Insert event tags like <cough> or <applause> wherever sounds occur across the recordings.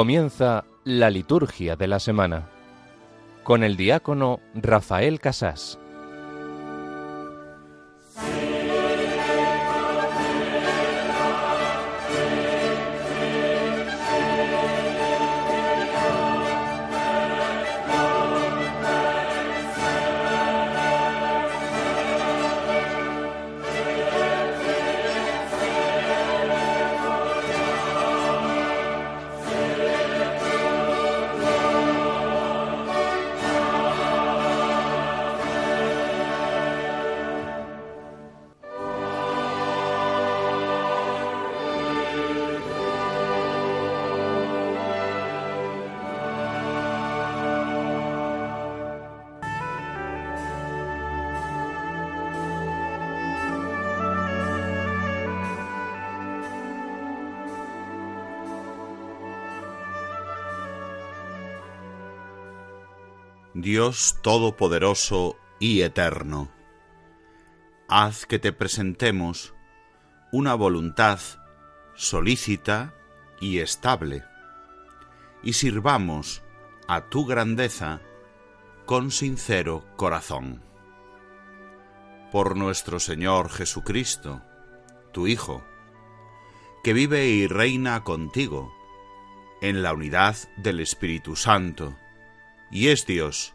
Comienza la liturgia de la semana con el diácono Rafael Casás. Todopoderoso y Eterno, haz que te presentemos una voluntad solícita y estable, y sirvamos a tu grandeza con sincero corazón. Por nuestro Señor Jesucristo, tu Hijo, que vive y reina contigo en la unidad del Espíritu Santo, y es Dios,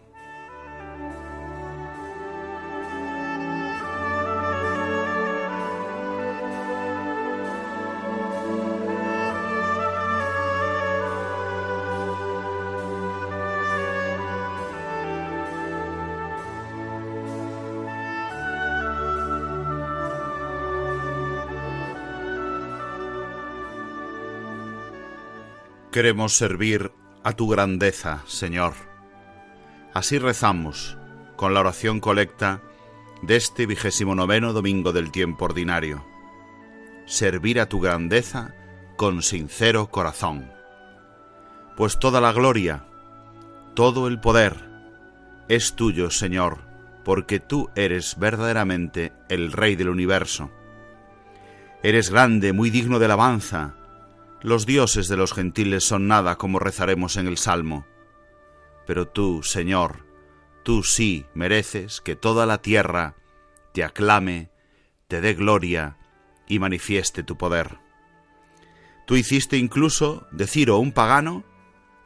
Queremos servir a tu grandeza, Señor. Así rezamos con la oración colecta de este vigésimo noveno domingo del tiempo ordinario. Servir a tu grandeza con sincero corazón. Pues toda la gloria, todo el poder es tuyo, Señor, porque tú eres verdaderamente el Rey del universo. Eres grande, muy digno de alabanza, los dioses de los gentiles son nada como rezaremos en el Salmo. Pero tú, Señor, tú sí mereces que toda la tierra te aclame, te dé gloria y manifieste tu poder. Tú hiciste incluso de Ciro un pagano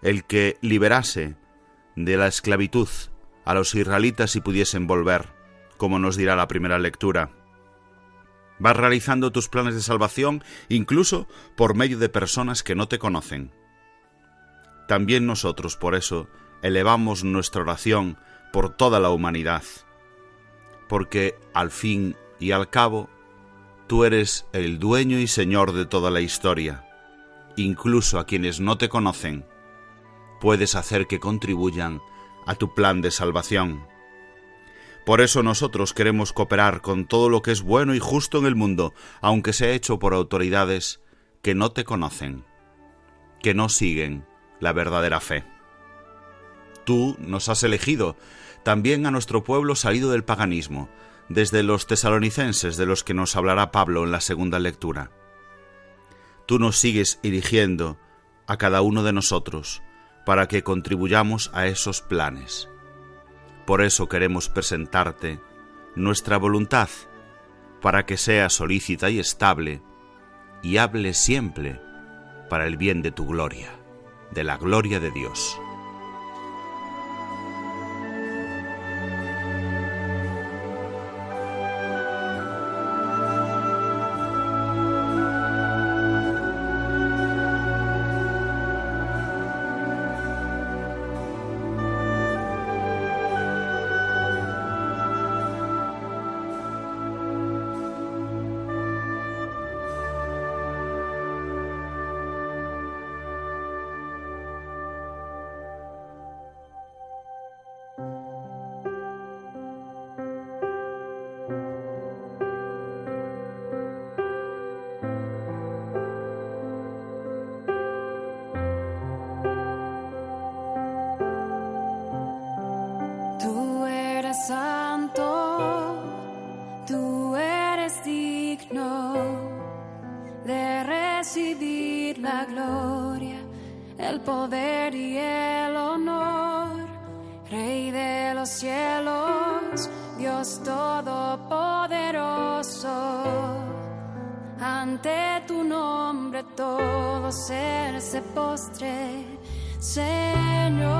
el que liberase de la esclavitud a los israelitas si pudiesen volver, como nos dirá la primera lectura. Vas realizando tus planes de salvación incluso por medio de personas que no te conocen. También nosotros, por eso, elevamos nuestra oración por toda la humanidad, porque al fin y al cabo, tú eres el dueño y señor de toda la historia. Incluso a quienes no te conocen, puedes hacer que contribuyan a tu plan de salvación. Por eso nosotros queremos cooperar con todo lo que es bueno y justo en el mundo, aunque sea hecho por autoridades que no te conocen, que no siguen la verdadera fe. Tú nos has elegido, también a nuestro pueblo salido del paganismo, desde los tesalonicenses de los que nos hablará Pablo en la segunda lectura. Tú nos sigues eligiendo a cada uno de nosotros para que contribuyamos a esos planes por eso queremos presentarte nuestra voluntad, para que sea solícita y estable, y hable siempre para el bien de tu gloria, de la gloria de Dios. Se postre, Señor.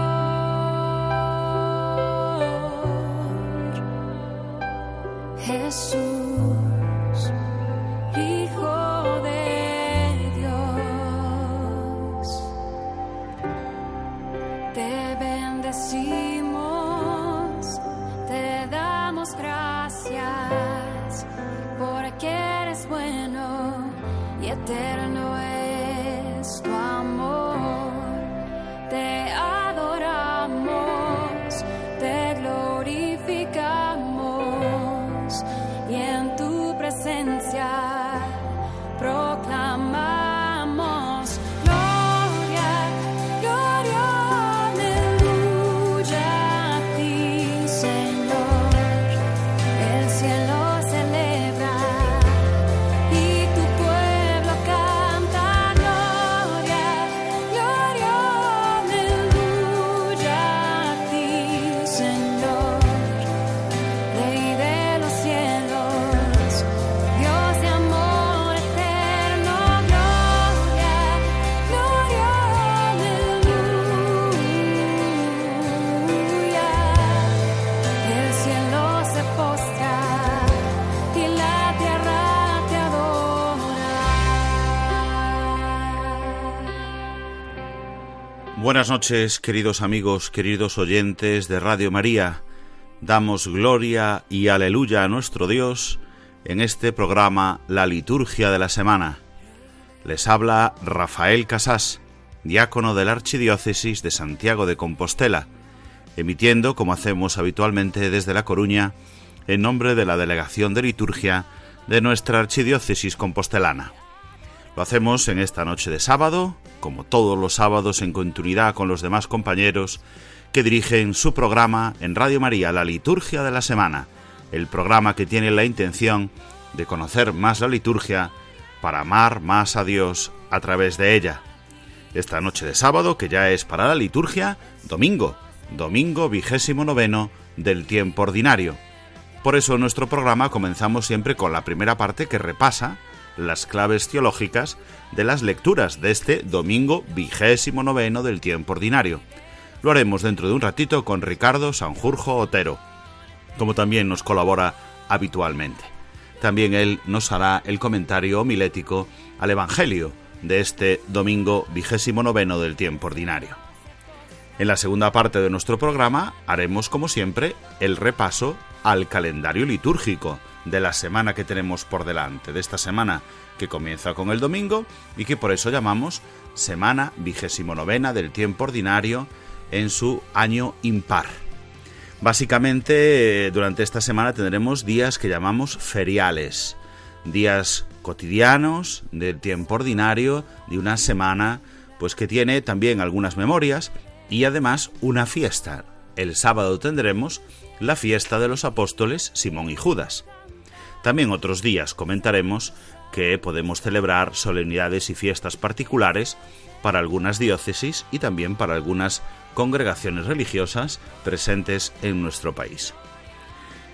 Buenas noches, queridos amigos, queridos oyentes de Radio María. Damos gloria y aleluya a nuestro Dios en este programa La Liturgia de la Semana. Les habla Rafael Casás, diácono de la Archidiócesis de Santiago de Compostela, emitiendo, como hacemos habitualmente desde La Coruña, en nombre de la Delegación de Liturgia de nuestra Archidiócesis compostelana. Lo hacemos en esta noche de sábado, como todos los sábados en continuidad con los demás compañeros que dirigen su programa en Radio María, la Liturgia de la Semana, el programa que tiene la intención de conocer más la liturgia para amar más a Dios a través de ella. Esta noche de sábado, que ya es para la liturgia, domingo, domingo vigésimo noveno del tiempo ordinario. Por eso en nuestro programa comenzamos siempre con la primera parte que repasa las claves teológicas de las lecturas de este domingo vigésimo noveno del tiempo ordinario. Lo haremos dentro de un ratito con Ricardo Sanjurjo Otero, como también nos colabora habitualmente. También él nos hará el comentario homilético al Evangelio de este domingo vigésimo noveno del tiempo ordinario. En la segunda parte de nuestro programa haremos, como siempre, el repaso al calendario litúrgico de la semana que tenemos por delante, de esta semana que comienza con el domingo y que por eso llamamos semana vigésimo novena del tiempo ordinario en su año impar. Básicamente, eh, durante esta semana tendremos días que llamamos feriales, días cotidianos del tiempo ordinario de una semana, pues que tiene también algunas memorias y además una fiesta. El sábado tendremos la fiesta de los apóstoles Simón y Judas. También otros días comentaremos que podemos celebrar solemnidades y fiestas particulares para algunas diócesis y también para algunas congregaciones religiosas presentes en nuestro país.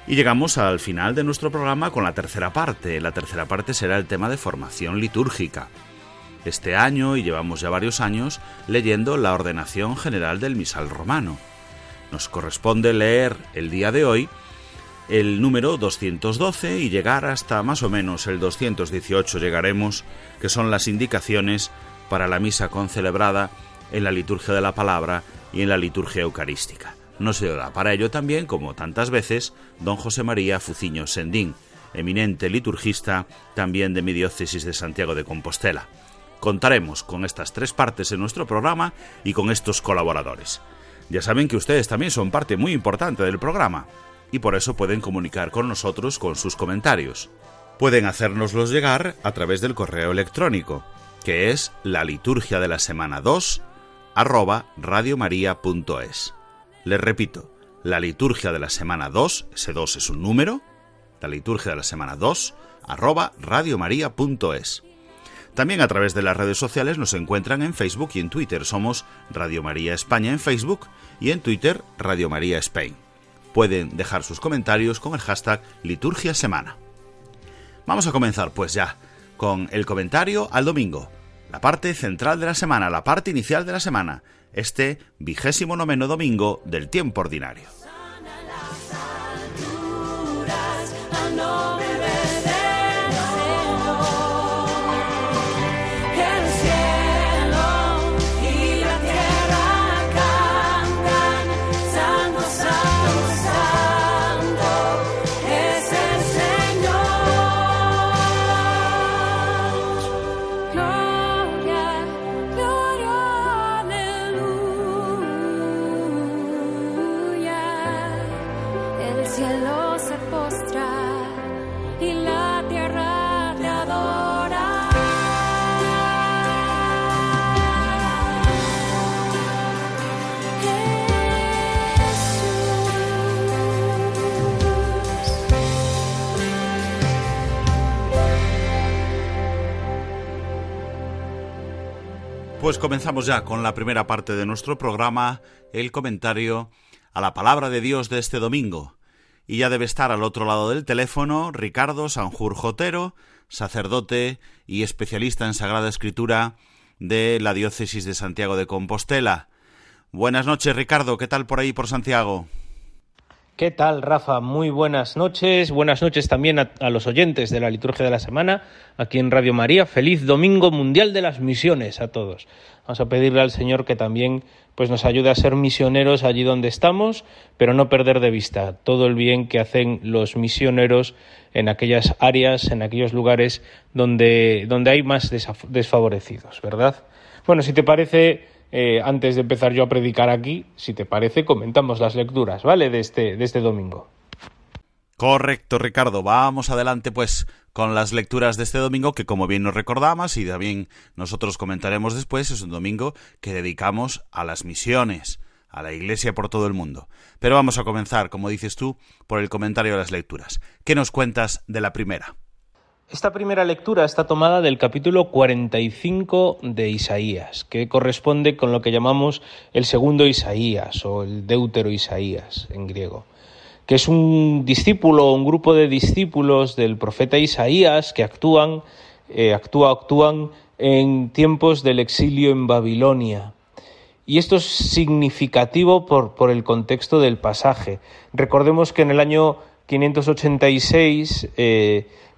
Y llegamos al final de nuestro programa con la tercera parte. La tercera parte será el tema de formación litúrgica. Este año, y llevamos ya varios años, leyendo la ordenación general del misal romano. Nos corresponde leer el día de hoy el número 212 y llegar hasta más o menos el 218 llegaremos, que son las indicaciones para la misa concelebrada en la liturgia de la palabra y en la liturgia eucarística. No se da para ello también, como tantas veces, don José María Fuciño Sendín, eminente liturgista también de mi diócesis de Santiago de Compostela. Contaremos con estas tres partes en nuestro programa y con estos colaboradores. Ya saben que ustedes también son parte muy importante del programa y por eso pueden comunicar con nosotros con sus comentarios. Pueden hacérnoslos llegar a través del correo electrónico, que es la liturgia de la semana 2 arroba radiomaria.es. Les repito, la liturgia de la semana 2, ese 2 es un número, la liturgia de la semana 2 arroba radiomaria.es. También a través de las redes sociales nos encuentran en Facebook y en Twitter. Somos Radio María España en Facebook y en Twitter Radio María Spain. Pueden dejar sus comentarios con el hashtag Liturgia Semana. Vamos a comenzar pues ya con el comentario al domingo, la parte central de la semana, la parte inicial de la semana, este vigésimo noveno domingo del tiempo ordinario. Pues comenzamos ya con la primera parte de nuestro programa, el comentario a la palabra de Dios de este domingo. Y ya debe estar al otro lado del teléfono Ricardo Sanjur Jotero, sacerdote y especialista en Sagrada Escritura de la Diócesis de Santiago de Compostela. Buenas noches, Ricardo. ¿Qué tal por ahí, por Santiago? ¿Qué tal, Rafa? Muy buenas noches. Buenas noches también a, los oyentes de la liturgia de la semana aquí en Radio María. Feliz Domingo Mundial de las Misiones a todos. Vamos a pedirle al Señor que también pues nos ayude a ser misioneros allí donde estamos, pero no perder de vista todo el bien que hacen los misioneros en aquellas áreas, en aquellos lugares donde, donde hay más desfavorecidos, ¿verdad? Bueno, si te parece, eh, antes de empezar yo a predicar aquí, si te parece, comentamos las lecturas, ¿vale? De este, de este domingo. Correcto, Ricardo. Vamos adelante, pues, con las lecturas de este domingo, que como bien nos recordamos y también nosotros comentaremos después, es un domingo que dedicamos a las misiones, a la Iglesia por todo el mundo. Pero vamos a comenzar, como dices tú, por el comentario de las lecturas. ¿Qué nos cuentas de la primera? Esta primera lectura está tomada del capítulo 45 de Isaías, que corresponde con lo que llamamos el segundo Isaías o el deutero Isaías en griego, que es un discípulo o un grupo de discípulos del profeta Isaías que actúan, eh, actúan en tiempos del exilio en Babilonia. Y esto es significativo por, por el contexto del pasaje. Recordemos que en el año 586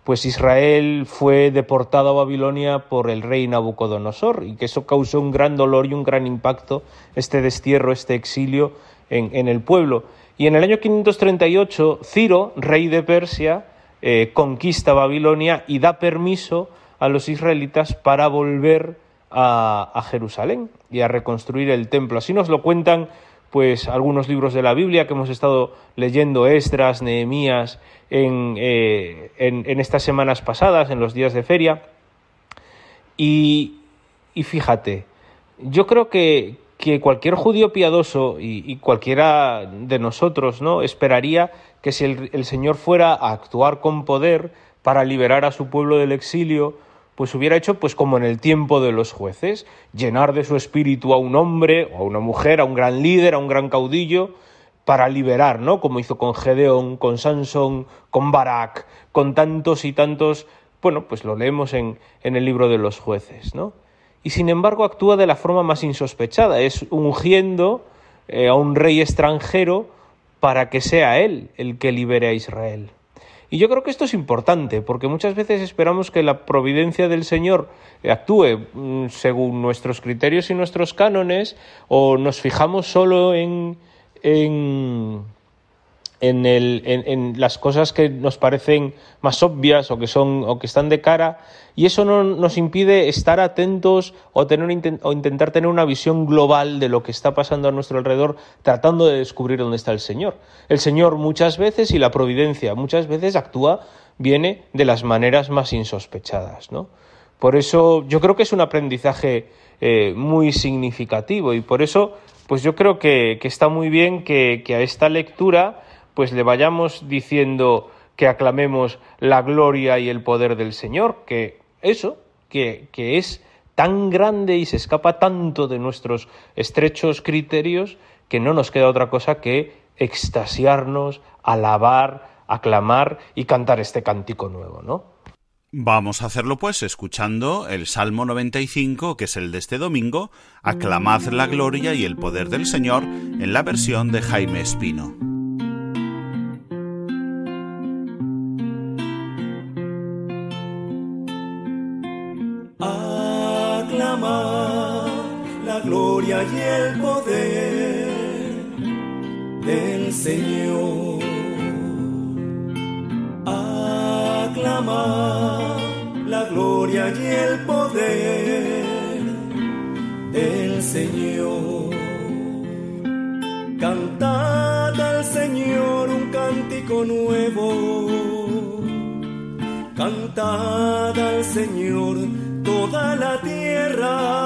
pues Israel fue deportado a Babilonia por el rey Nabucodonosor y que eso causó un gran dolor y un gran impacto, este destierro, este exilio en, el pueblo. Y en el año 538, Ciro, rey de Persia, eh, conquista Babilonia y da permiso a los israelitas para volver a, a Jerusalén y a reconstruir el templo. Así nos lo cuentan pues algunos libros de la Biblia que hemos estado leyendo, Esdras, Nehemías, eh, en, estas semanas pasadas, en los días de feria. Y, fíjate, yo creo que, cualquier judío piadoso y, cualquiera de nosotros no esperaría que si el Señor fuera a actuar con poder para liberar a su pueblo del exilio, pues hubiera hecho pues como en el tiempo de los jueces, llenar de su espíritu a un hombre o a una mujer, a un gran líder, a un gran caudillo, para liberar, ¿no? Como hizo con Gedeón, con Sansón, con Barak, con tantos y tantos, bueno, pues lo leemos en, el libro de los jueces, ¿no? Y sin embargo actúa de la forma más insospechada, es ungiendo eh, a un rey extranjero para que sea él el que libere a Israel. Y yo creo que esto es importante, porque muchas veces esperamos que la providencia del Señor actúe mm, según nuestros criterios y nuestros cánones, o nos fijamos solo en, en en, el, en, las cosas que nos parecen más obvias o que, son, o que están de cara y eso no nos impide estar atentos o, tener, o intentar tener una visión global de lo que está pasando a nuestro alrededor tratando de descubrir dónde está el Señor. El Señor muchas veces y la providencia muchas veces actúa, viene de las maneras más insospechadas. ¿no? Por eso yo creo que es un aprendizaje eh, muy significativo y por eso pues yo creo que, está muy bien que, que a esta lectura pues le vayamos diciendo que aclamemos la gloria y el poder del Señor, que eso, que, que es tan grande y se escapa tanto de nuestros estrechos criterios que no nos queda otra cosa que extasiarnos, alabar, aclamar y cantar este cántico nuevo, ¿no? Vamos a hacerlo pues escuchando el Salmo 95, que es el de este domingo, Aclamad la gloria y el poder del Señor, en la versión de Jaime Espino. Y el poder del Señor. Aclamad la gloria y el poder del Señor. Cantad al Señor un cántico nuevo. Cantad al Señor toda la tierra.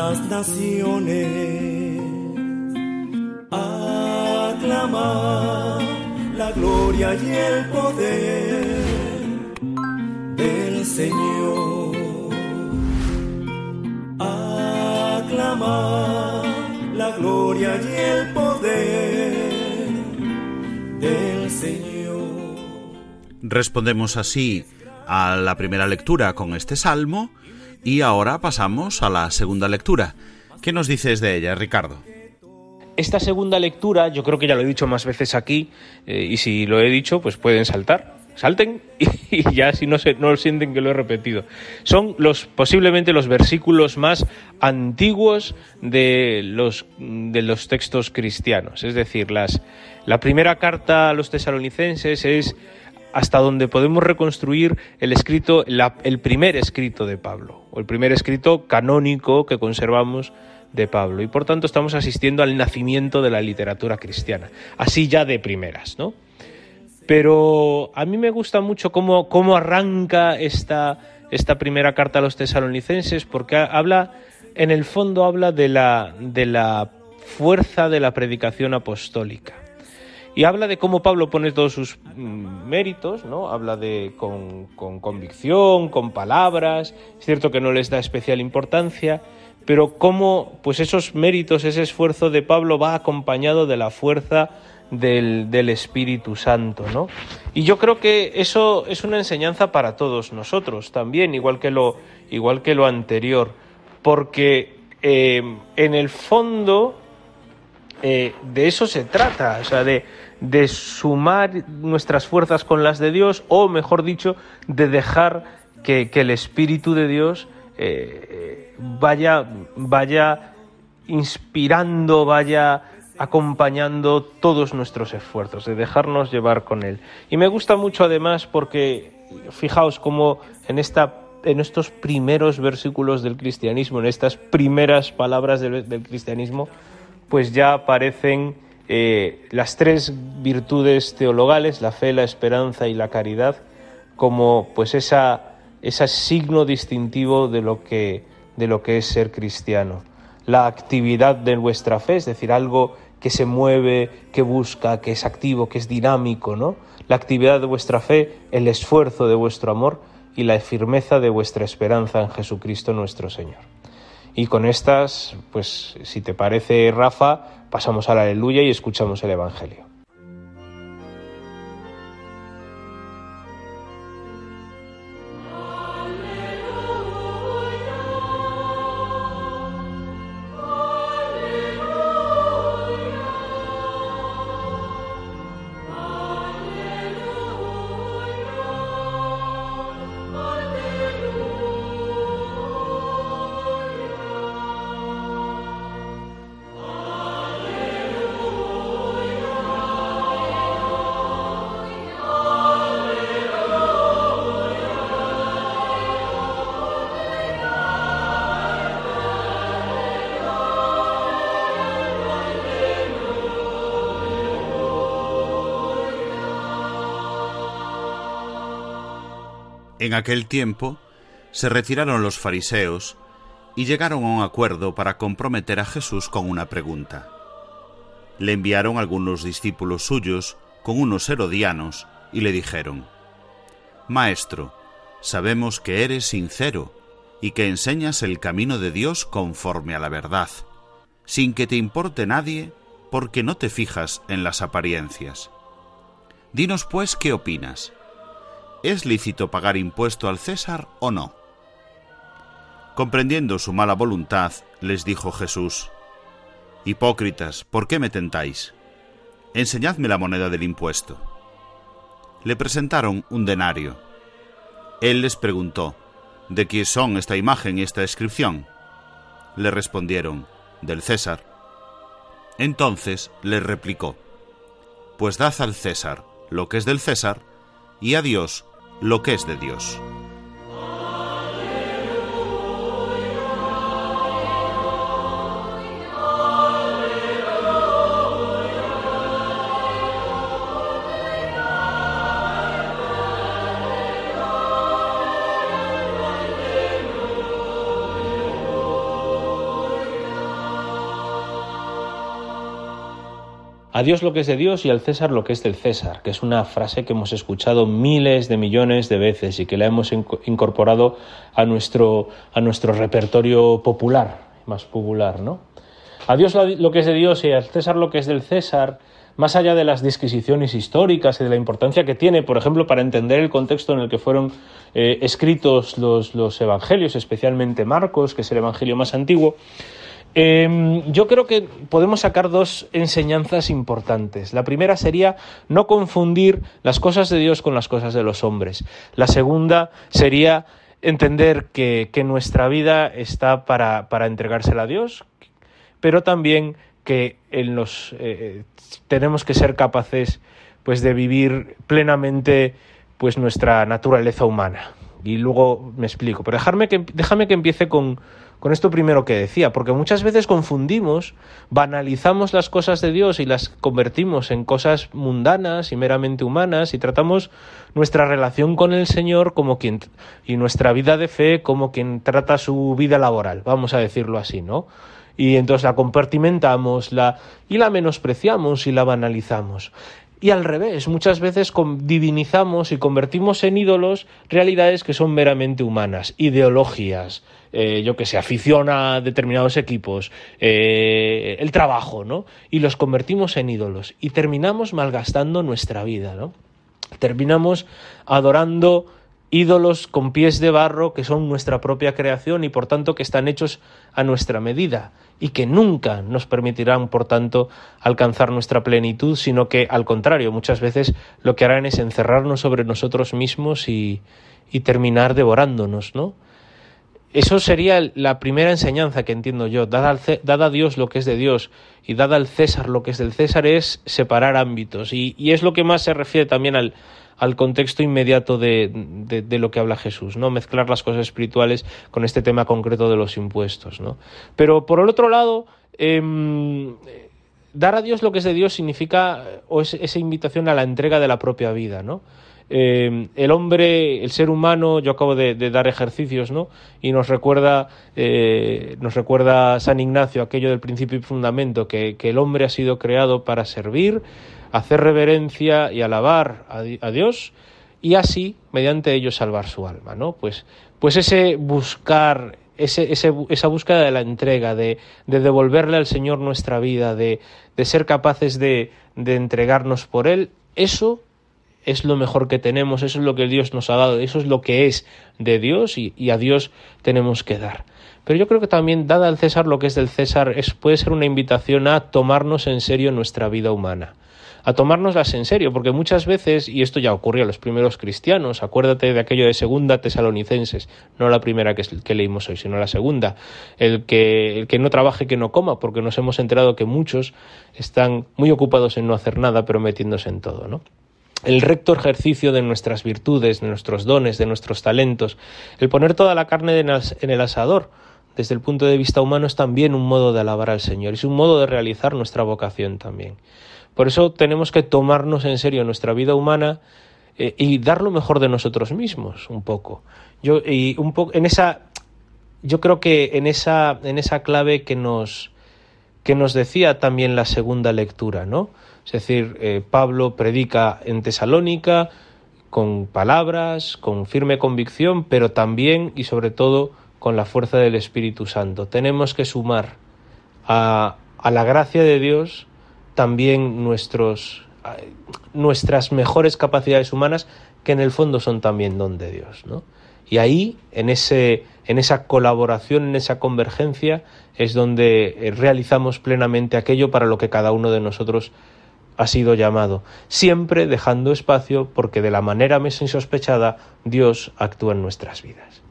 Las naciones. Aclamar la gloria y el poder del Señor. Aclamar la gloria y el poder del Señor. Respondemos así a la primera lectura con este salmo y ahora pasamos a la segunda lectura. ¿Qué nos dices de ella, Ricardo? Esta segunda lectura, yo creo que ya lo he dicho más veces aquí, eh, y si lo he dicho, pues pueden saltar. Salten <laughs> y, ya si no, se, no sienten que lo he repetido. Son los posiblemente los versículos más antiguos de los, de los textos cristianos. Es decir, las, la primera carta a los tesalonicenses es hasta donde podemos reconstruir el escrito, el primer escrito de Pablo, o el primer escrito canónico que conservamos de Pablo. Y por tanto estamos asistiendo al nacimiento de la literatura cristiana, así ya de primeras, ¿no? Pero a mí me gusta mucho cómo, cómo arranca esta, esta primera carta a los tesalonicenses, porque habla, en el fondo habla de la, de la fuerza de la predicación apostólica y habla de cómo Pablo pone todos sus mm, méritos, ¿no? Habla de con, convicción, con palabras, es cierto que no les da especial importancia, pero cómo pues esos méritos, ese esfuerzo de Pablo va acompañado de la fuerza del, del, Espíritu Santo, ¿no? Y yo creo que eso es una enseñanza para todos nosotros también, igual que lo, igual que lo anterior, porque eh, en el fondo eh, de eso se trata, o sea, de, de, sumar nuestras fuerzas con las de Dios, o mejor dicho, de dejar que, el Espíritu de Dios eh, vaya, vaya inspirando, vaya acompañando todos nuestros esfuerzos, de dejarnos llevar con Él. Y me gusta mucho además porque, fijaos cómo en esta en estos primeros versículos del cristianismo, en estas primeras palabras del cristianismo, pues ya aparecen eh, las tres virtudes teologales, la fe, la esperanza y la caridad, como pues esa, ese signo distintivo de lo, que, de lo que es ser cristiano. La actividad de vuestra fe, es decir, algo que se mueve, que busca, que es activo, que es dinámico, ¿no? La actividad de vuestra fe, el esfuerzo de vuestro amor y la firmeza de vuestra esperanza en Jesucristo nuestro Señor. Y con estas, pues si te parece, Rafa, pasamos a la aleluya y escuchamos el Evangelio. En aquel tiempo se retiraron los fariseos y llegaron a un acuerdo para comprometer a Jesús con una pregunta. le enviaron algunos discípulos suyos con unos herodianos y le dijeron, Maestro, sabemos que eres sincero y que enseñas el camino de Dios conforme a la verdad, sin que te importe nadie porque no te fijas en las apariencias. Dinos pues qué opinas. ¿Es lícito pagar impuesto al César o no? Comprendiendo su mala voluntad, les dijo Jesús, Hipócritas, ¿por qué me tentáis? Enseñadme la moneda del impuesto. Le presentaron un denario. Él les preguntó, ¿De quién son esta imagen y esta inscripción? Le respondieron, del César. Entonces le replicó, Pues dad al César lo que es del César, y a Dios lo que es de Dios. A Dios lo que es de Dios y al César lo que es del César, que es una frase que hemos escuchado miles de millones de veces y que la hemos incorporado a nuestro, a nuestro repertorio popular, más popular, ¿no? A Dios lo que es de Dios y al César lo que es del César, más allá de las disquisiciones históricas y de la importancia que tiene, por ejemplo, para entender el contexto en el que fueron eh, escritos los, los evangelios, especialmente Marcos, que es el evangelio más antiguo, Em, yo creo que podemos sacar dos enseñanzas importantes. La primera sería no confundir las cosas de Dios con las cosas de los hombres. La segunda sería entender que, nuestra vida está para, entregársela a Dios, pero también que en los, eh, tenemos que ser capaces pues, de vivir plenamente pues, nuestra naturaleza humana. Y luego me explico. Pero dejarme que, déjame que empiece con, con esto primero que decía, porque muchas veces confundimos, banalizamos las cosas de Dios y las convertimos en cosas mundanas y meramente humanas y tratamos nuestra relación con el Señor como quien y nuestra vida de fe como quien trata su vida laboral, vamos a decirlo así, ¿no? Y entonces la compartimentamos la, y la menospreciamos y la banalizamos. Y al revés, muchas veces divinizamos y convertimos en ídolos realidades que son meramente humanas, ideologías, eh, yo que sé, afición a determinados equipos, eh, el trabajo, ¿no? Y los convertimos en ídolos y terminamos malgastando nuestra vida, ¿no? Terminamos adorando ídolos con pies de barro que son nuestra propia creación y por tanto que están hechos a nuestra medida y que nunca nos permitirán por tanto alcanzar nuestra plenitud, sino que al contrario, muchas veces lo que harán es encerrarnos sobre nosotros mismos y, y terminar devorándonos, ¿no? Eso sería la primera enseñanza que entiendo yo. Dada, a Dios lo que es de Dios y dada al César lo que es del César es separar ámbitos. Y, es lo que más se refiere también al, al contexto inmediato de, de, lo que habla Jesús, ¿no? Mezclar las cosas espirituales con este tema concreto de los impuestos, ¿no? Pero por el otro lado, em, dar a Dios lo que es de Dios significa o es esa invitación a la entrega de la propia vida, ¿no? Eh, el hombre, el ser humano, yo acabo de, dar ejercicios, ¿no? Y nos recuerda, eh, nos recuerda San Ignacio aquello del principio y fundamento, que, el hombre ha sido creado para servir, hacer reverencia y alabar a, Dios y así, mediante ello, salvar su alma, ¿no? Pues, pues ese buscar ese, esa búsqueda de la entrega, de, devolverle al Señor nuestra vida, de, ser capaces de, de, entregarnos por Él, eso es lo mejor que tenemos, eso es lo que Dios nos ha dado, eso es lo que es de Dios y, a Dios tenemos que dar. Pero yo creo que también, dada al César lo que es del César, es, puede ser una invitación a tomarnos en serio nuestra vida humana, a tomárnoslas en serio, porque muchas veces, y esto ya ocurrió a los primeros cristianos, acuérdate de aquello de segunda tesalonicenses, no la primera que, que leímos hoy, sino la segunda, el que, el que no trabaje, que no coma, porque nos hemos enterado que muchos están muy ocupados en no hacer nada, pero metiéndose en todo, ¿no? El recto ejercicio de nuestras virtudes, de nuestros dones, de nuestros talentos, el poner toda la carne en el asador, desde el punto de vista humano es también un modo de alabar al Señor, es un modo de realizar nuestra vocación también. Por eso tenemos que tomarnos en serio nuestra vida humana eh, y dar lo mejor de nosotros mismos, un poco. Yo, y un poco en esa, yo creo que en esa, en esa clave que nos, que nos decía también la segunda lectura, ¿no? Es decir, eh, Pablo predica en Tesalónica con palabras, con firme convicción, pero también y sobre todo con la fuerza del Espíritu Santo. Tenemos que sumar a, a la gracia de Dios también nuestros, nuestras mejores capacidades humanas, que en el fondo son también don de Dios. ¿no? Y ahí, en, ese, en esa colaboración, en esa convergencia, es donde eh, realizamos plenamente aquello para lo que cada uno de nosotros ha sido llamado, siempre dejando espacio porque de la manera más insospechada Dios actúa en nuestras vidas.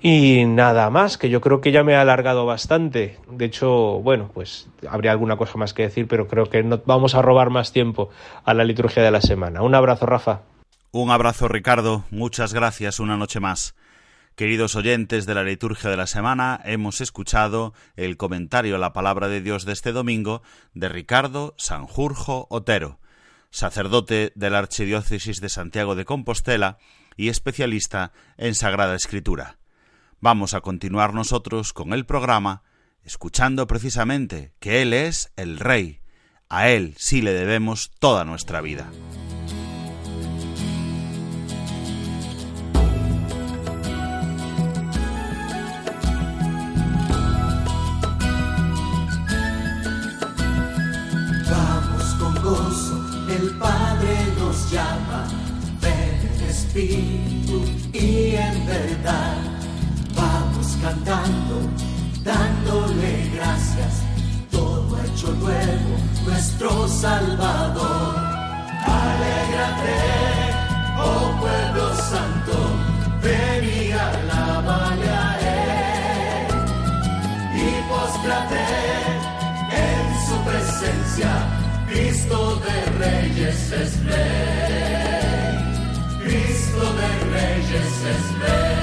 Y nada más, que yo creo que ya me he alargado bastante. De hecho, bueno, pues habría alguna cosa más que decir, pero creo que no vamos a robar más tiempo a la liturgia de la semana. Un abrazo, Rafa. Un abrazo, Ricardo. Muchas gracias una noche más. Queridos oyentes de la liturgia de la semana, hemos escuchado el comentario a la palabra de Dios de este domingo de Ricardo Sanjurjo Otero, sacerdote de la Archidiócesis de Santiago de Compostela y especialista en Sagrada Escritura. Vamos a continuar nosotros con el programa escuchando precisamente que Él es el Rey. A Él sí le debemos toda nuestra vida. Espíritu y en verdad cantando, dándole gracias, todo hecho nuevo, nuestro Salvador. Alégrate, oh pueblo santo, ven y alábale a Él. Y postrate en su presencia, Cristo de Reyes es Rey, de Reyes es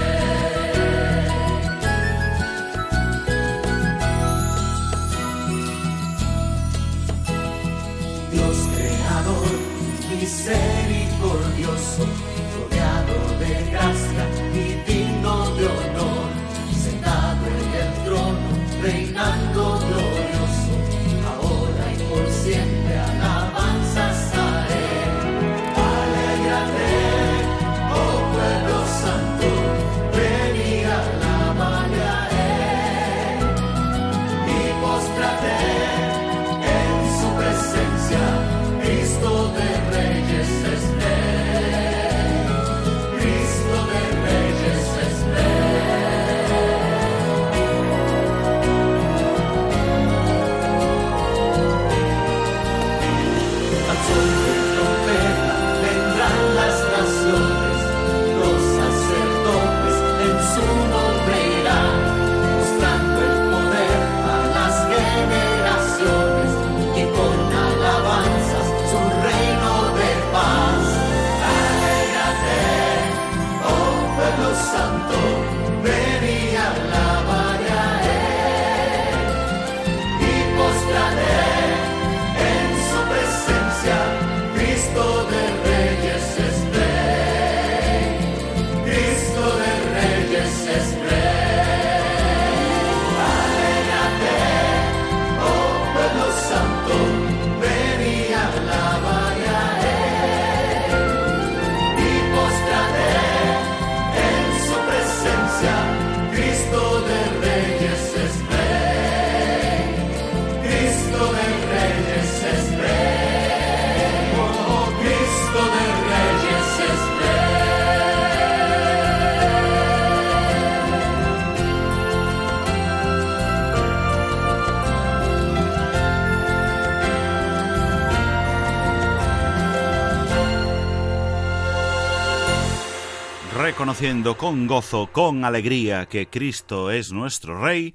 Reconociendo con gozo, con alegría que Cristo es nuestro Rey,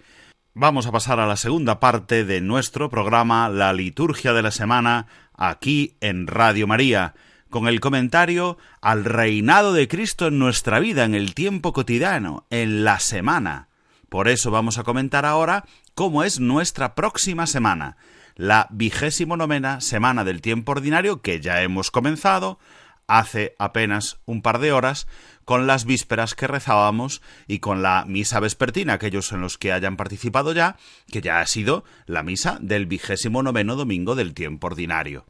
vamos a pasar a la segunda parte de nuestro programa La Liturgia de la Semana, aquí en Radio María, con el comentario al reinado de Cristo en nuestra vida, en el tiempo cotidiano, en la semana. Por eso vamos a comentar ahora cómo es nuestra próxima semana, la vigésimo novena semana del tiempo ordinario que ya hemos comenzado, hace apenas un par de horas con las vísperas que rezábamos y con la misa vespertina, aquellos en los que hayan participado ya, que ya ha sido la misa del vigésimo noveno domingo del tiempo ordinario.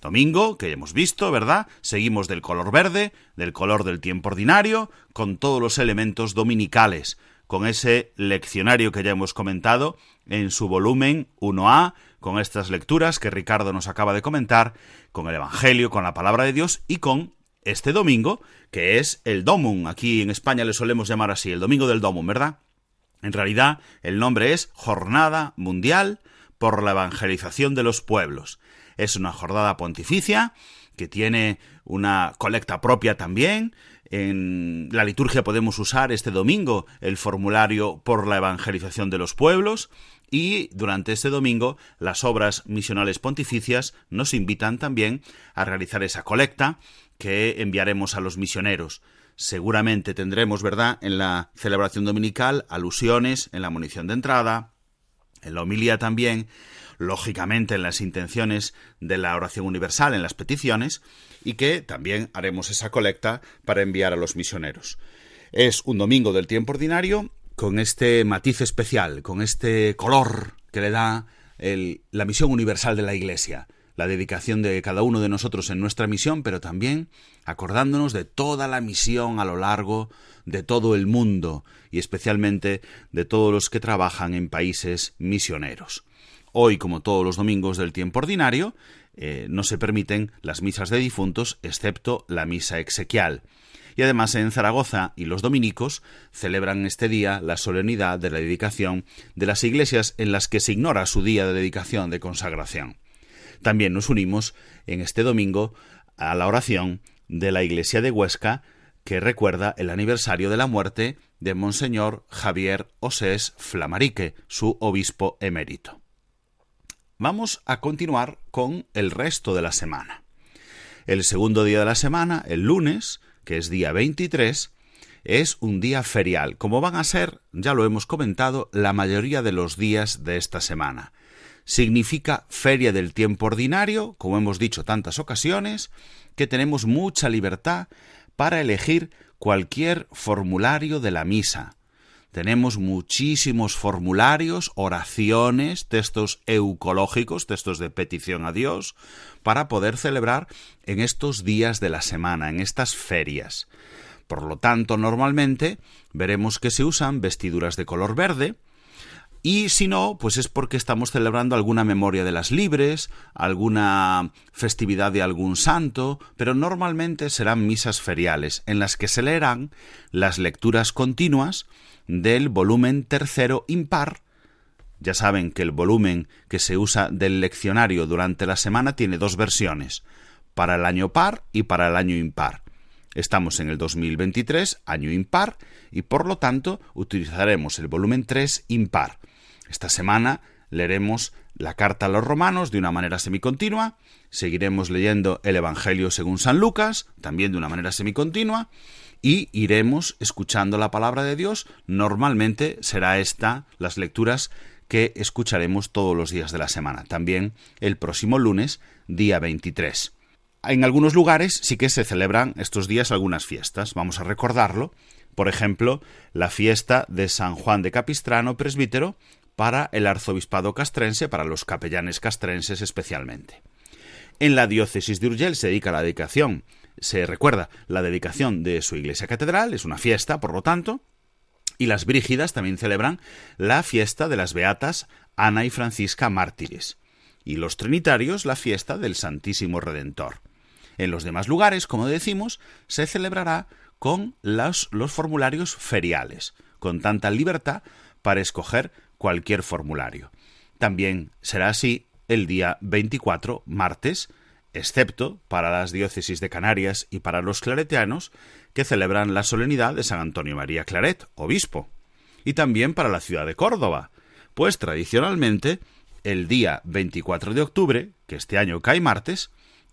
Domingo, que hemos visto, ¿verdad? Seguimos del color verde, del color del tiempo ordinario, con todos los elementos dominicales, con ese leccionario que ya hemos comentado en su volumen 1A, con estas lecturas que Ricardo nos acaba de comentar, con el Evangelio, con la palabra de Dios y con este domingo, que es el Domum. Aquí en España le solemos llamar así, el domingo del Domum, ¿verdad? En realidad, el nombre es Jornada Mundial por la Evangelización de los Pueblos. Es una jornada pontificia que tiene una colecta propia también. En la liturgia podemos usar este domingo el formulario por la evangelización de los pueblos y durante este domingo las obras misionales pontificias nos invitan también a realizar esa colecta que enviaremos a los misioneros. Seguramente tendremos, ¿verdad?, en la celebración dominical alusiones en la munición de entrada, en la homilía también, lógicamente en las intenciones de la oración universal, en las peticiones, y que también haremos esa colecta para enviar a los misioneros. Es un domingo del tiempo ordinario con este matiz especial, con este color que le da la misión universal de la Iglesia, la dedicación de cada uno de nosotros en nuestra misión, pero también acordándonos de toda la misión a lo largo de todo el mundo y especialmente de todos los que trabajan en países misioneros. Hoy, como todos los domingos del tiempo ordinario, eh, no se permiten las misas de difuntos excepto la misa exequial y además en Zaragoza y los dominicos celebran este día la solemnidad de la dedicación de las iglesias en las que se ignora su día de dedicación de consagración. También nos unimos en este domingo a la oración de la iglesia de Huesca que recuerda el aniversario de la muerte de Monseñor Javier Osés Flamarique, su obispo emérito. Vamos a continuar con el resto de la semana. El segundo día de la semana, el lunes, que es día 23, es un día ferial, como van a ser, ya lo hemos comentado, la mayoría de los días de esta semana. Significa feria del tiempo ordinario, como hemos dicho tantas ocasiones, que tenemos mucha libertad para elegir cualquier formulario de la misa. Tenemos muchísimos formularios, oraciones, textos eucológicos, textos de petición a Dios, para poder celebrar en estos días de la semana, en estas ferias. Por lo tanto, normalmente veremos que se usan vestiduras de color verde, y si no, pues es porque estamos celebrando alguna memoria de las libres, alguna festividad de algún santo, pero normalmente serán misas feriales en las que se leerán las lecturas continuas del volumen tercero impar. Ya saben que el volumen que se usa del leccionario durante la semana tiene dos versiones, para el año par y para el año impar. Estamos en el 2023, año impar, y por lo tanto utilizaremos el volumen 3 impar. Esta semana leeremos la carta a los romanos de una manera semicontinua, seguiremos leyendo el Evangelio según San Lucas, también de una manera semicontinua, y iremos escuchando la palabra de Dios. Normalmente será esta las lecturas que escucharemos todos los días de la semana, también el próximo lunes, día 23. En algunos lugares sí que se celebran estos días algunas fiestas, vamos a recordarlo. Por ejemplo, la fiesta de San Juan de Capistrano, presbítero, para el arzobispado castrense, para los capellanes castrenses especialmente. En la diócesis de Urgel se dedica la dedicación se recuerda la dedicación de su iglesia catedral, es una fiesta, por lo tanto, y las brígidas también celebran la fiesta de las beatas Ana y Francisca mártires, y los trinitarios la fiesta del Santísimo Redentor. En los demás lugares, como decimos, se celebrará con los, los formularios feriales, con tanta libertad para escoger cualquier formulario. También será así el día 24, martes, excepto para las diócesis de Canarias y para los claretianos, que celebran la solemnidad de San Antonio María Claret, obispo, y también para la ciudad de Córdoba, pues tradicionalmente el día 24 de octubre, que este año cae martes,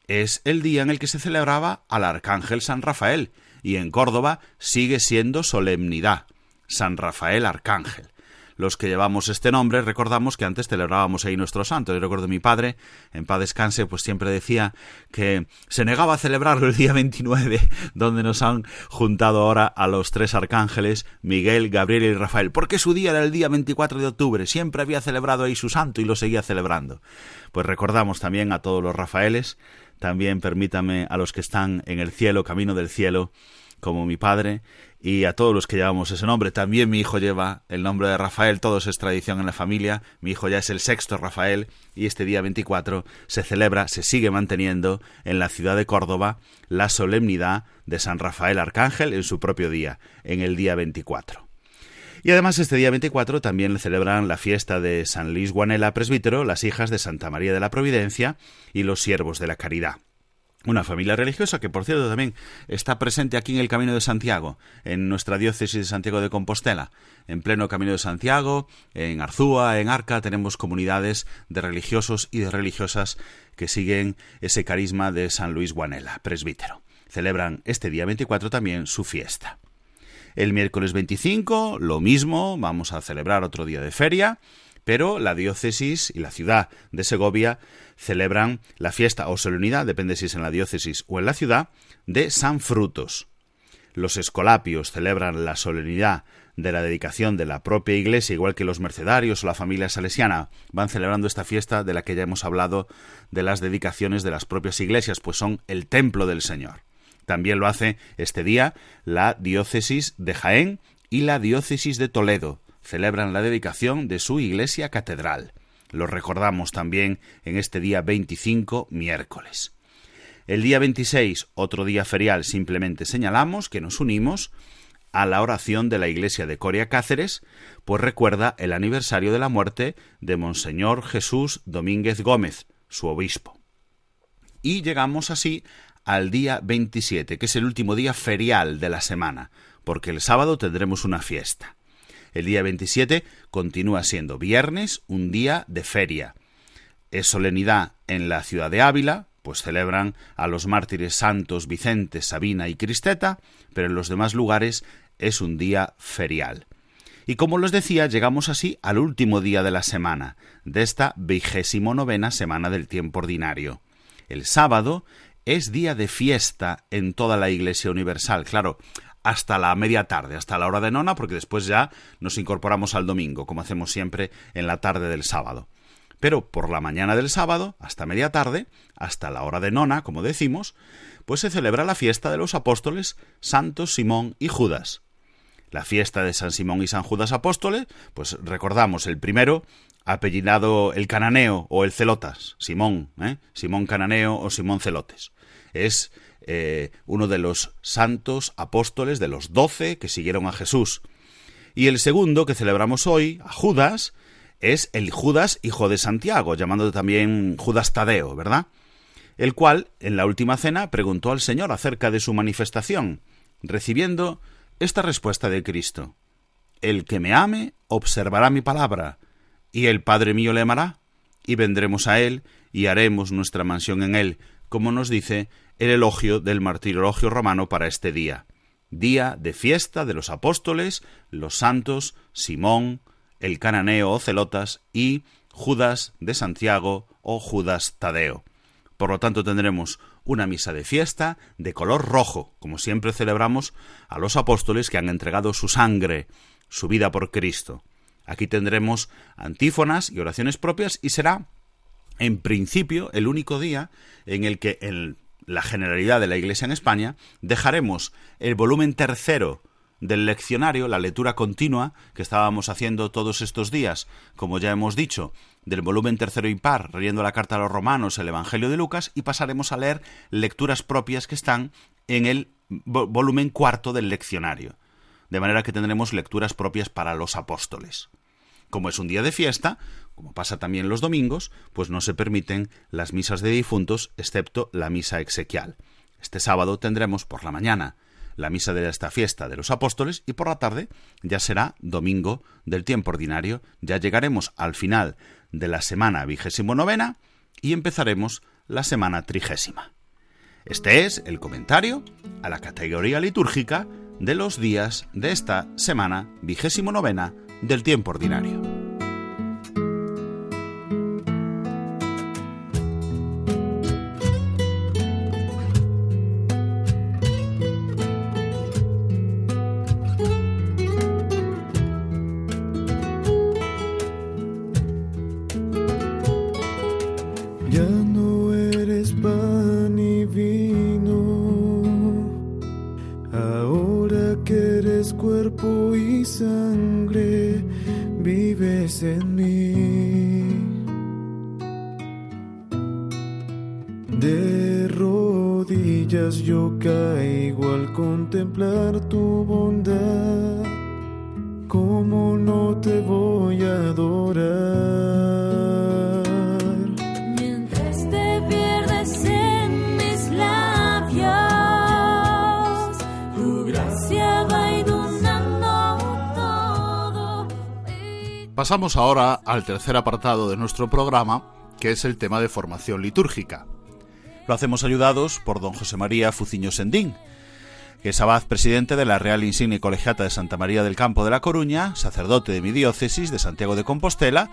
es el día en el que se celebraba al Arcángel San Rafael, y en Córdoba sigue siendo solemnidad, San Rafael Arcángel. Los que llevamos este nombre recordamos que antes celebrábamos ahí nuestro santo. Yo recuerdo mi padre, en paz descanse, pues siempre decía que se negaba a celebrarlo el día 29, donde nos han juntado ahora a los tres arcángeles, Miguel, Gabriel y Rafael, porque su día era el día 24 de octubre, siempre había celebrado ahí su santo y lo seguía celebrando. Pues recordamos también a todos los Rafaeles, también permítame a los que están en el cielo, camino del cielo, como mi padre, y a todos los que llevamos ese nombre. También mi hijo lleva el nombre de Rafael, todo es tradición en la familia. Mi hijo ya es el sexto Rafael y este día 24 se celebra, se sigue manteniendo en la ciudad de Córdoba la solemnidad de San Rafael Arcángel en su propio día, en el día 24. Y además este día 24 también celebran la fiesta de San Luis Guanela Presbítero, las hijas de Santa María de la Providencia y los siervos de la Caridad una familia religiosa que, por cierto, también está presente aquí en el Camino de Santiago, en nuestra diócesis de Santiago de Compostela. En pleno Camino de Santiago, en Arzúa, en Arca, tenemos comunidades de religiosos y de religiosas que siguen ese carisma de San Luis Guanela, presbítero. Celebran este día 24 también su fiesta. El miércoles 25, lo mismo, vamos a celebrar otro día de feria pero la diócesis y la ciudad de Segovia celebran la fiesta o solemnidad, depende si es en la diócesis o en la ciudad, de San Frutos. Los escolapios celebran la solemnidad de la dedicación de la propia iglesia, igual que los mercedarios o la familia salesiana van celebrando esta fiesta de la que ya hemos hablado de las dedicaciones de las propias iglesias, pues son el templo del Señor. También lo hace este día la diócesis de Jaén y la diócesis de Toledo, celebran la dedicación de su iglesia catedral. Lo recordamos también en este día 25, miércoles. El día 26, otro día ferial, simplemente señalamos que nos unimos a la oración de la iglesia de Coria Cáceres, pues recuerda el aniversario de la muerte de Monseñor Jesús Domínguez Gómez, su obispo. Y llegamos así al día 27, que es el último día ferial de la semana, porque el sábado tendremos una fiesta. El día 27 continúa siendo viernes, un día de feria. Es solemnidad en la ciudad de Ávila, pues celebran a los mártires santos Vicente, Sabina y Cristeta, pero en los demás lugares es un día ferial. Y como les decía, llegamos así al último día de la semana, de esta vigésimo novena semana del tiempo ordinario. El sábado es día de fiesta en toda la Iglesia Universal. Claro, hasta la media tarde, hasta la hora de nona, porque después ya nos incorporamos al domingo, como hacemos siempre en la tarde del sábado. Pero por la mañana del sábado, hasta media tarde, hasta la hora de nona, como decimos, pues se celebra la fiesta de los apóstoles Santos Simón y Judas. La fiesta de San Simón y San Judas apóstoles, pues recordamos el primero, apellidado el Cananeo o el Celotas, Simón, ¿eh? Simón Cananeo o Simón Celotes. Es eh, uno de los santos apóstoles de los doce que siguieron a Jesús. Y el segundo que celebramos hoy, a Judas, es el Judas hijo de Santiago, llamando también Judas Tadeo, ¿verdad? El cual, en la última cena, preguntó al Señor acerca de su manifestación, recibiendo esta respuesta de Cristo. El que me ame observará mi palabra, y el Padre mío le amará, y vendremos a él, y haremos nuestra mansión en él, como nos dice el elogio del martirologio romano para este día, día de fiesta de los apóstoles, los santos, Simón, el cananeo o celotas y Judas de Santiago o Judas Tadeo. Por lo tanto tendremos una misa de fiesta de color rojo, como siempre celebramos a los apóstoles que han entregado su sangre, su vida por Cristo. Aquí tendremos antífonas y oraciones propias y será, en principio, el único día en el que el la generalidad de la Iglesia en España, dejaremos el volumen tercero del leccionario, la lectura continua que estábamos haciendo todos estos días, como ya hemos dicho, del volumen tercero impar, leyendo la carta a los romanos, el Evangelio de Lucas, y pasaremos a leer lecturas propias que están en el volumen cuarto del leccionario. De manera que tendremos lecturas propias para los apóstoles. Como es un día de fiesta, como pasa también los domingos, pues no se permiten las misas de difuntos, excepto la misa exequial. Este sábado tendremos por la mañana la misa de esta fiesta de los apóstoles y por la tarde ya será domingo del tiempo ordinario, ya llegaremos al final de la semana vigésimo novena y empezaremos la semana trigésima. Este es el comentario a la categoría litúrgica de los días de esta semana vigésimo novena del tiempo ordinario. Pasamos ahora al tercer apartado de nuestro programa, que es el tema de formación litúrgica. Lo hacemos ayudados por don José María Fuciño Sendín, que es abad presidente de la Real Insigne Colegiata de Santa María del Campo de La Coruña, sacerdote de mi diócesis de Santiago de Compostela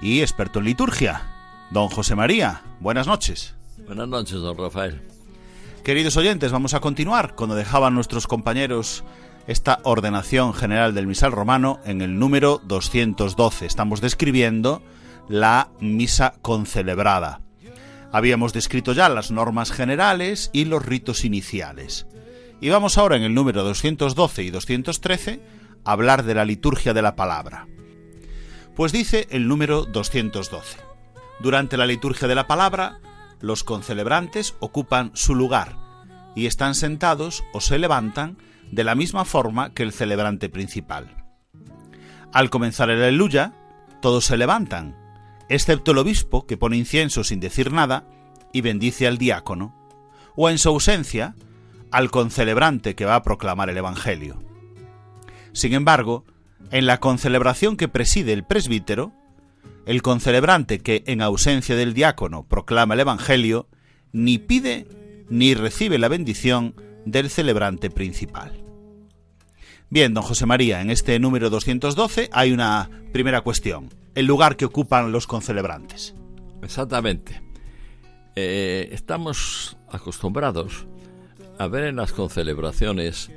y experto en liturgia. Don José María, buenas noches. Buenas noches, don Rafael. Queridos oyentes, vamos a continuar cuando dejaban nuestros compañeros esta ordenación general del misal romano en el número 212. Estamos describiendo la misa concelebrada. Habíamos descrito ya las normas generales y los ritos iniciales. Y vamos ahora en el número 212 y 213 a hablar de la liturgia de la palabra. Pues dice el número 212. Durante la liturgia de la palabra, los concelebrantes ocupan su lugar y están sentados o se levantan de la misma forma que el celebrante principal. Al comenzar el aleluya, todos se levantan, excepto el obispo que pone incienso sin decir nada y bendice al diácono, o en su ausencia, al concelebrante que va a proclamar el Evangelio. Sin embargo, en la concelebración que preside el presbítero, el concelebrante que en ausencia del diácono proclama el Evangelio, ni pide ni recibe la bendición del celebrante principal. Bien, don José María, en este número 212 hay una primera cuestión, el lugar que ocupan los concelebrantes. Exactamente. Eh, estamos acostumbrados a ver en las concelebraciones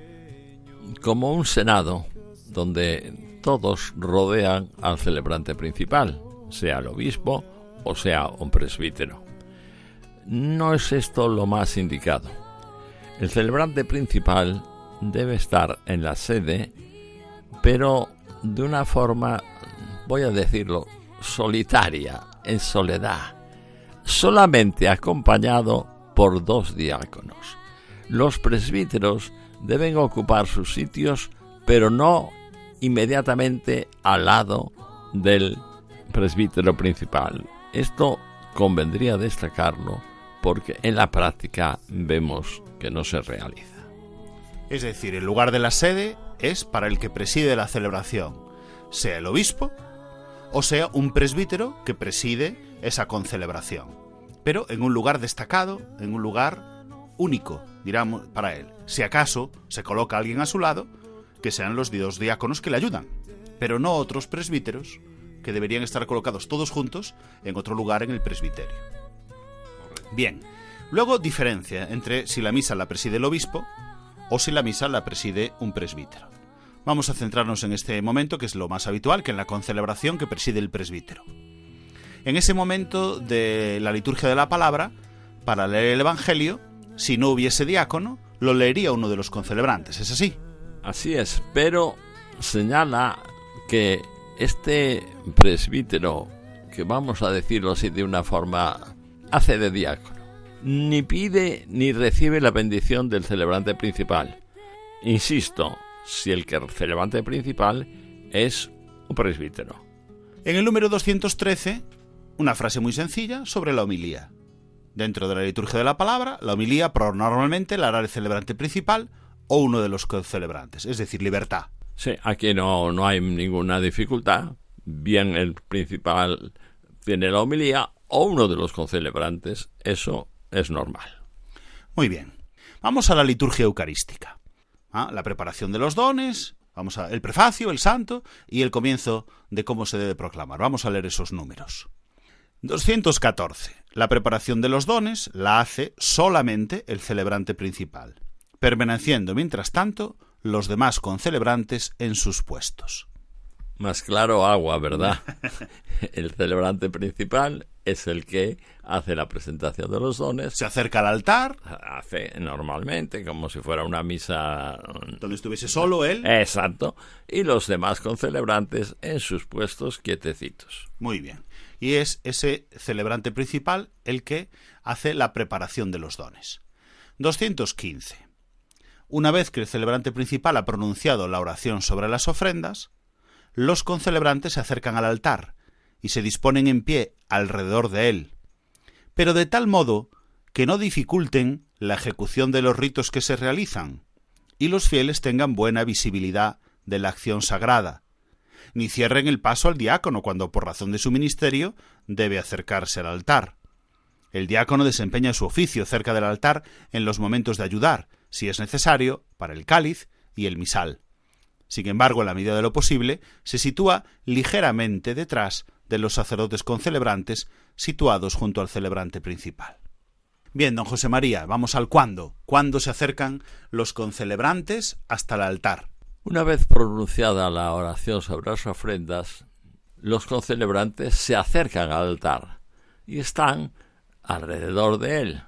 como un senado donde todos rodean al celebrante principal, sea el obispo o sea un presbítero. No es esto lo más indicado. El celebrante principal debe estar en la sede, pero de una forma, voy a decirlo, solitaria, en soledad, solamente acompañado por dos diáconos. Los presbíteros deben ocupar sus sitios, pero no inmediatamente al lado del presbítero principal. Esto convendría destacarlo porque en la práctica vemos que no se realiza. Es decir, el lugar de la sede es para el que preside la celebración, sea el obispo o sea un presbítero que preside esa concelebración, pero en un lugar destacado, en un lugar único, diramos, para él. Si acaso se coloca alguien a su lado, que sean los dos diáconos que le ayudan, pero no otros presbíteros que deberían estar colocados todos juntos en otro lugar en el presbiterio. Bien, luego diferencia entre si la misa la preside el obispo o si la misa la preside un presbítero. Vamos a centrarnos en este momento, que es lo más habitual, que en la concelebración que preside el presbítero. En ese momento de la liturgia de la palabra, para leer el Evangelio, si no hubiese diácono, lo leería uno de los concelebrantes, ¿es así? Así es, pero señala que este presbítero, que vamos a decirlo así de una forma, hace de diácono, ni pide ni recibe la bendición del celebrante principal. Insisto, si el celebrante principal es un presbítero. En el número 213, una frase muy sencilla sobre la homilía. Dentro de la liturgia de la palabra, la homilía normalmente la hará el celebrante principal o uno de los celebrantes, es decir, libertad. Sí, aquí no, no hay ninguna dificultad. Bien el principal tiene la homilía o uno de los concelebrantes, eso es normal. Muy bien. Vamos a la liturgia eucarística. Ah, La preparación de los dones, Vamos a el prefacio, el santo y el comienzo de cómo se debe proclamar. Vamos a leer esos números. 214. La preparación de los dones la hace solamente el celebrante principal, permaneciendo mientras tanto los demás concelebrantes en sus puestos. Más claro agua, ¿verdad? <laughs> el celebrante principal es el que hace la presentación de los dones. Se acerca al altar. Hace normalmente, como si fuera una misa. Donde estuviese solo él. Exacto. Y los demás concelebrantes en sus puestos quietecitos. Muy bien. Y es ese celebrante principal el que hace la preparación de los dones. 215. Una vez que el celebrante principal ha pronunciado la oración sobre las ofrendas, los concelebrantes se acercan al altar y se disponen en pie alrededor de él, pero de tal modo que no dificulten la ejecución de los ritos que se realizan, y los fieles tengan buena visibilidad de la acción sagrada, ni cierren el paso al diácono cuando por razón de su ministerio debe acercarse al altar. El diácono desempeña su oficio cerca del altar en los momentos de ayudar, si es necesario, para el cáliz y el misal. Sin embargo, en la medida de lo posible, se sitúa ligeramente detrás de los sacerdotes concelebrantes situados junto al celebrante principal. Bien, don José María, vamos al cuándo. ¿Cuándo se acercan los concelebrantes hasta el altar? Una vez pronunciada la oración sobre las ofrendas, los concelebrantes se acercan al altar y están alrededor de él.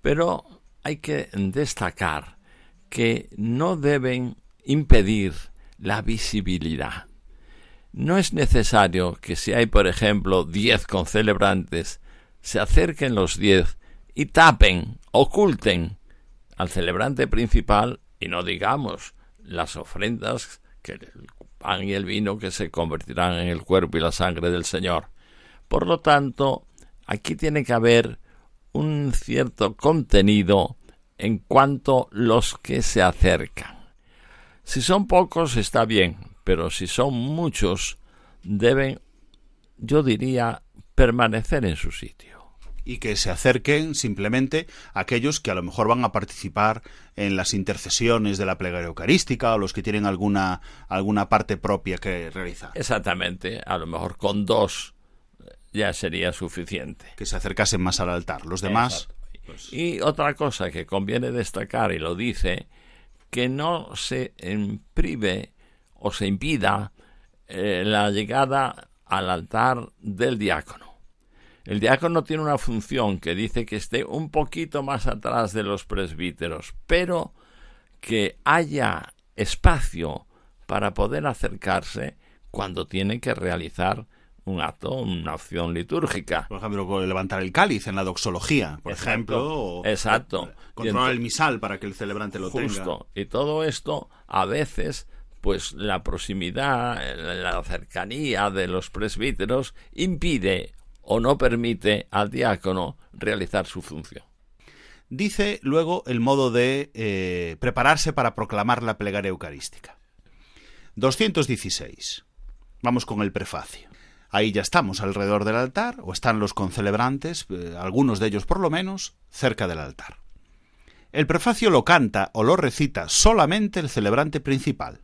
Pero hay que destacar que no deben impedir la visibilidad. No es necesario que si hay, por ejemplo, diez concelebrantes, se acerquen los diez y tapen, oculten al celebrante principal y no digamos las ofrendas que el pan y el vino que se convertirán en el cuerpo y la sangre del Señor. Por lo tanto, aquí tiene que haber un cierto contenido en cuanto los que se acercan. Si son pocos está bien, pero si son muchos, deben, yo diría, permanecer en su sitio. Y que se acerquen simplemente aquellos que a lo mejor van a participar en las intercesiones de la plegaria eucarística o los que tienen alguna, alguna parte propia que realizar. Exactamente, a lo mejor con dos ya sería suficiente. Que se acercasen más al altar. Los demás. Pues... Y otra cosa que conviene destacar, y lo dice, que no se prive o se impida eh, la llegada al altar del diácono. El diácono tiene una función que dice que esté un poquito más atrás de los presbíteros, pero que haya espacio para poder acercarse cuando tiene que realizar un acto, una acción litúrgica. Por ejemplo, levantar el cáliz en la doxología, por ejemplo. exacto. controlar el misal para que el celebrante lo justo. Y todo esto a veces pues la proximidad, la cercanía de los presbíteros impide o no permite al diácono realizar su función. Dice luego el modo de eh, prepararse para proclamar la plegaria eucarística. 216. Vamos con el prefacio. Ahí ya estamos alrededor del altar, o están los concelebrantes, eh, algunos de ellos por lo menos, cerca del altar. El prefacio lo canta o lo recita solamente el celebrante principal,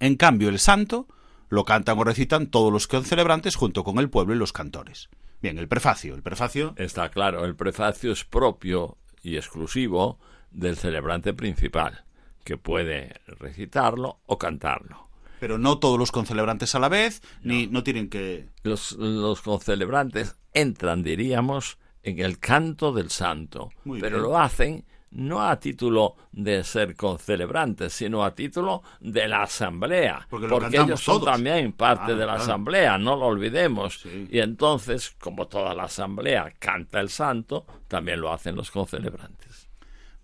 en cambio, el santo lo cantan o recitan todos los celebrantes junto con el pueblo y los cantores. Bien, el prefacio. El prefacio. Está claro, el prefacio es propio y exclusivo del celebrante principal, que puede recitarlo o cantarlo. Pero no todos los concelebrantes a la vez, ni no tienen que. Los, los concelebrantes entran, diríamos, en el canto del santo, pero lo hacen no a título de ser concelebrantes, sino a título de la asamblea, porque, ellos son también parte de la asamblea, no lo olvidemos. Y entonces, como toda la asamblea canta el santo, también lo hacen los concelebrantes.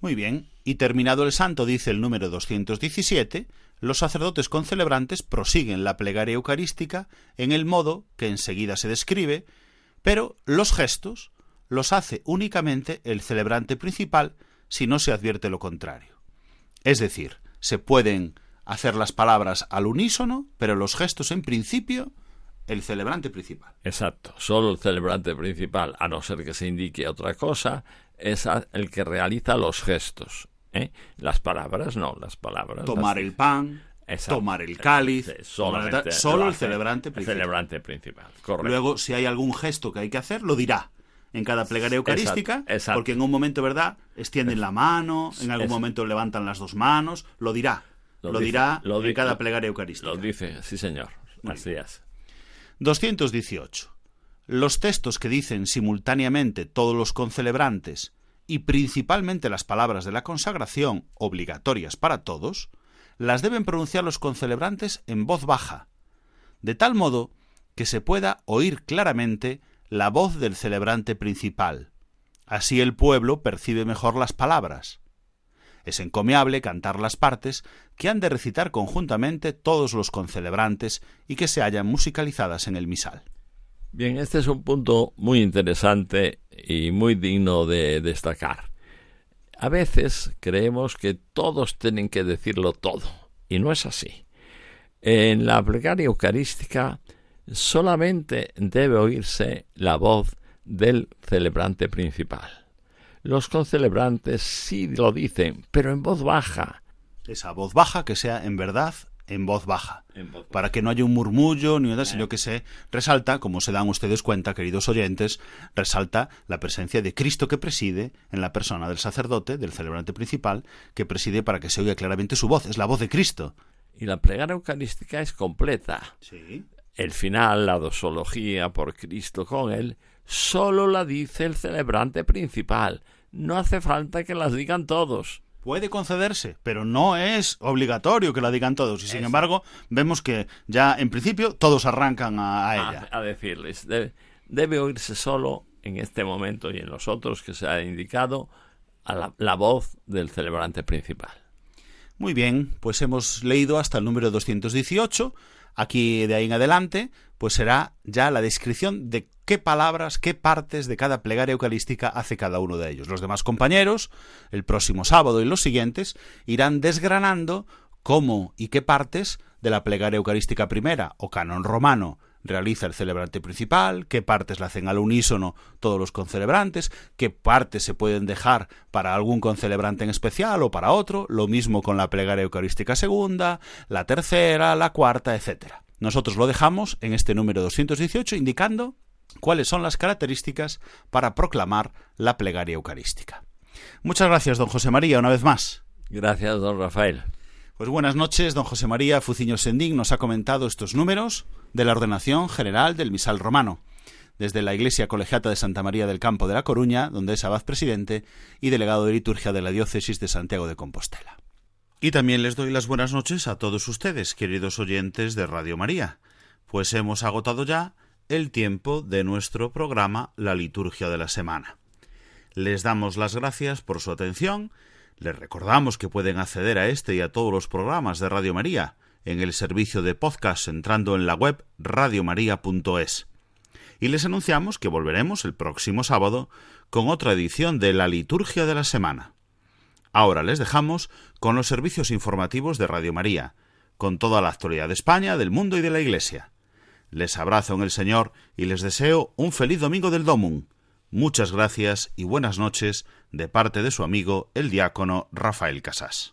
Muy bien, y terminado el santo, dice el número 217, los sacerdotes concelebrantes prosiguen la plegaria eucarística en el modo que enseguida se describe, pero los gestos los hace únicamente el celebrante principal si no se advierte lo contrario. Es decir, se pueden hacer las palabras al unísono, pero los gestos en principio el celebrante principal. Exacto, solo el celebrante principal, a no ser que se indique otra cosa, es el que realiza los gestos. ¿Eh? Las palabras no, las palabras. Tomar el pan. Exacto. tomar el cáliz, tomar solo lo el celebrante el principal. celebrante principal, correcto. Luego, si hay algún gesto que hay que hacer, lo dirá en cada plegaria eucarística, Exacto, exacto. porque en un momento, ¿verdad? Extienden la mano, en algún momento levantan las dos manos, lo dirá. Lo, Lo dice, dirá lo en cada plegaria eucarística. Lo dice, sí señor, así es. 218. Los textos que dicen simultáneamente todos los concelebrantes y principalmente las palabras de la consagración, obligatorias para todos, las deben pronunciar los concelebrantes en voz baja, de tal modo que se pueda oír claramente la voz del celebrante principal. Así el pueblo percibe mejor las palabras. Es encomiable cantar las partes que han de recitar conjuntamente todos los concelebrantes y que se hallan musicalizadas en el misal. Bien, este es un punto muy interesante y muy digno de destacar. A veces creemos que todos tienen que decirlo todo, y no es así. En la plegaria eucarística solamente debe oírse la voz del celebrante principal. Los concelebrantes sí lo dicen, pero en voz baja. Esa voz baja que sea en verdad en voz baja, para que no haya un murmullo ni nada, sino que se resalta, como se dan ustedes cuenta, queridos oyentes, resalta la presencia de Cristo que preside en la persona del sacerdote, del celebrante principal, que preside para que se oiga claramente su voz, es la voz de Cristo. Y la plegaria eucarística es completa. Sí. El final, la dosología por Cristo con él, solo la dice el celebrante principal. No hace falta que las digan todos. Puede concederse, pero no es obligatorio que la digan todos. Y sin embargo, vemos que ya en principio todos arrancan a, a ella. A, a decirles, debe, debe oírse solo en este momento y en los otros que se ha indicado a la, la voz del celebrante principal. Muy bien, pues hemos leído hasta el número 218. Aquí de ahí en adelante, pues será ya la descripción de qué palabras, qué partes de cada plegaria eucarística hace cada uno de ellos. Los demás compañeros, el próximo sábado y los siguientes, irán desgranando cómo y qué partes de la plegaria eucarística primera o canon romano realiza el celebrante principal, qué partes la hacen al unísono todos los concelebrantes, qué partes se pueden dejar para algún concelebrante en especial o para otro, lo mismo con la plegaria eucarística segunda, la tercera, la cuarta, etc. Nosotros lo dejamos en este número 218 indicando cuáles son las características para proclamar la plegaria eucarística. Muchas gracias, don José María, una vez más. Gracias, don Rafael. Pues buenas noches, don José María Fuciño Sendín nos ha comentado estos números de la ordenación general del misal romano, desde la Iglesia Colegiata de Santa María del Campo de La Coruña, donde es abad presidente y delegado de liturgia de la diócesis de Santiago de Compostela. Y también les doy las buenas noches a todos ustedes, queridos oyentes de Radio María, pues hemos agotado ya el tiempo de nuestro programa La Liturgia de la Semana. Les damos las gracias por su atención, les recordamos que pueden acceder a este y a todos los programas de Radio María en el servicio de podcast entrando en la web radiomaria.es. Y les anunciamos que volveremos el próximo sábado con otra edición de la Liturgia de la Semana. Ahora les dejamos con los servicios informativos de Radio María, con toda la actualidad de España, del mundo y de la Iglesia. Les abrazo en el Señor y les deseo un feliz domingo del Domum. Muchas gracias y buenas noches de parte de su amigo el diácono Rafael Casás.